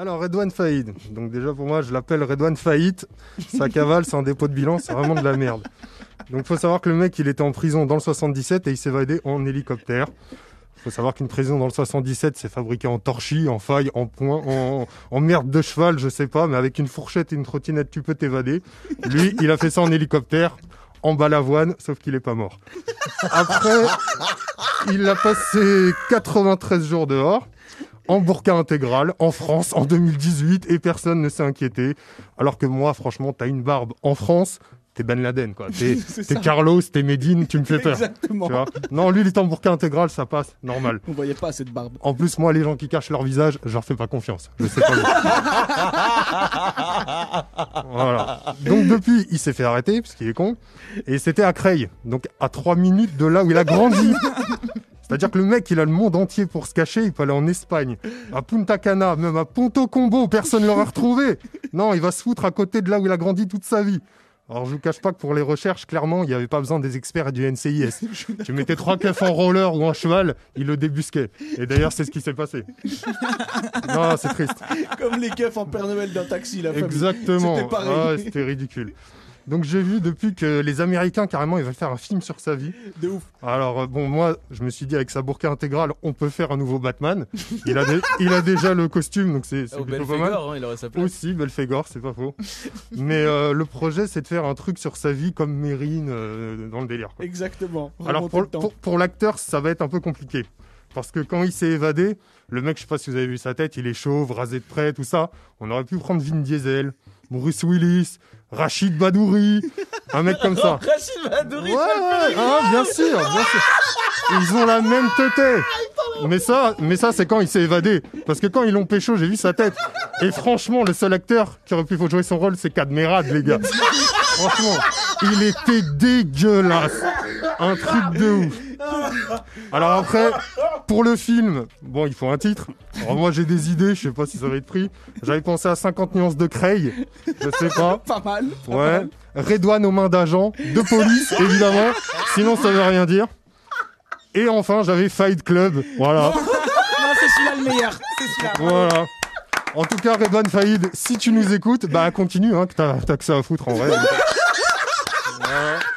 Alors, Redouane Faïd. Donc, déjà, pour moi, je l'appelle Redouane Faïd. Sa cavale, c'est un dépôt de bilan, c'est vraiment de la merde. Donc, faut savoir que le mec, il était en prison dans le 77 et il s'est évadé en hélicoptère. Faut savoir qu'une prison dans le 77, c'est fabriqué en torchis, en faille, en point, en, en merde de cheval, je sais pas, mais avec une fourchette et une trottinette, tu peux t'évader. Lui, il a fait ça en hélicoptère, en balavoine, sauf qu'il est pas mort. Après, il a passé 93 jours dehors, en burqa intégral, en France, en 2018, et personne ne s'est inquiété. Alors que moi, franchement, t'as une barbe en France, t'es Ben Laden, quoi. T'es. Carlos, t'es Medine, tu me fais peur. Exactement. Tu vois non, lui, il est en burqa intégral, ça passe, normal. On voyait pas cette barbe. En plus, moi, les gens qui cachent leur visage, je leur fais pas confiance. Je sais pas. voilà. Donc depuis, il s'est fait arrêter parce qu'il est con, et c'était à Creil, donc à 3 minutes de là où il a grandi. C'est-à-dire que le mec, il a le monde entier pour se cacher. Il peut aller en Espagne, à Punta Cana, même à Ponto Combo, personne ne l'aurait retrouvé. Non, il va se foutre à côté de là où il a grandi toute sa vie. Alors je vous cache pas que pour les recherches, clairement, il n'y avait pas besoin des experts et du NCIS. Tu mettais trois keufs en roller ou en cheval, il le débusquait. Et d'ailleurs, c'est ce qui s'est passé. Non, c'est triste. Comme les keufs en Père Noël d'un taxi, la famille. Exactement. C'était. Ah, c'était ridicule. Donc j'ai vu depuis que les Américains carrément ils veulent faire un film sur sa vie. De ouf. Alors euh, bon moi je me suis dit avec sa burqa intégrale on peut faire un nouveau Batman. Il a, dé- il a déjà le costume donc c'est Au plutôt pas mal. Hein, il aurait sa place. Aussi Belphégor c'est pas faux. Mais euh, le projet c'est de faire un truc sur sa vie comme Mérine euh, dans le délire. quoi. Exactement. Alors pour, pour l'acteur, ça va être un peu compliqué. Parce que quand il s'est évadé, le mec, je sais pas si vous avez vu sa tête, il est chauve, rasé de près, tout ça. On aurait pu prendre Vin Diesel, Bruce Willis, Rachid Badouri, un mec comme ça. Rachid Badouri, Ouais, ouais, ah, bien sûr, bien sûr. Ils ont la même tête. Mais ça, mais ça, c'est quand il s'est évadé. Parce que quand ils l'ont pécho, j'ai vu sa tête. Et franchement, le seul acteur qui aurait pu jouer son rôle, c'est Cadmerade, les gars. Franchement, il était dégueulasse. Un truc de ouf. Alors après, pour le film, bon, il faut un titre. Alors moi, j'ai des idées, je sais pas si ça va être pris. J'avais pensé à 50 nuances de Cray, je sais pas. Pas mal. pas Ouais. mal. Redouane aux mains d'agents, de police, évidemment. Sinon, ça veut rien dire. Et enfin, j'avais Fight Club. Voilà. Non, c'est celui-là le meilleur. C'est celui-là. Voilà. En tout cas, Redouane Faïd, si tu nous écoutes, bah continue, hein, que t'as t'as que ça à foutre en vrai. Voilà.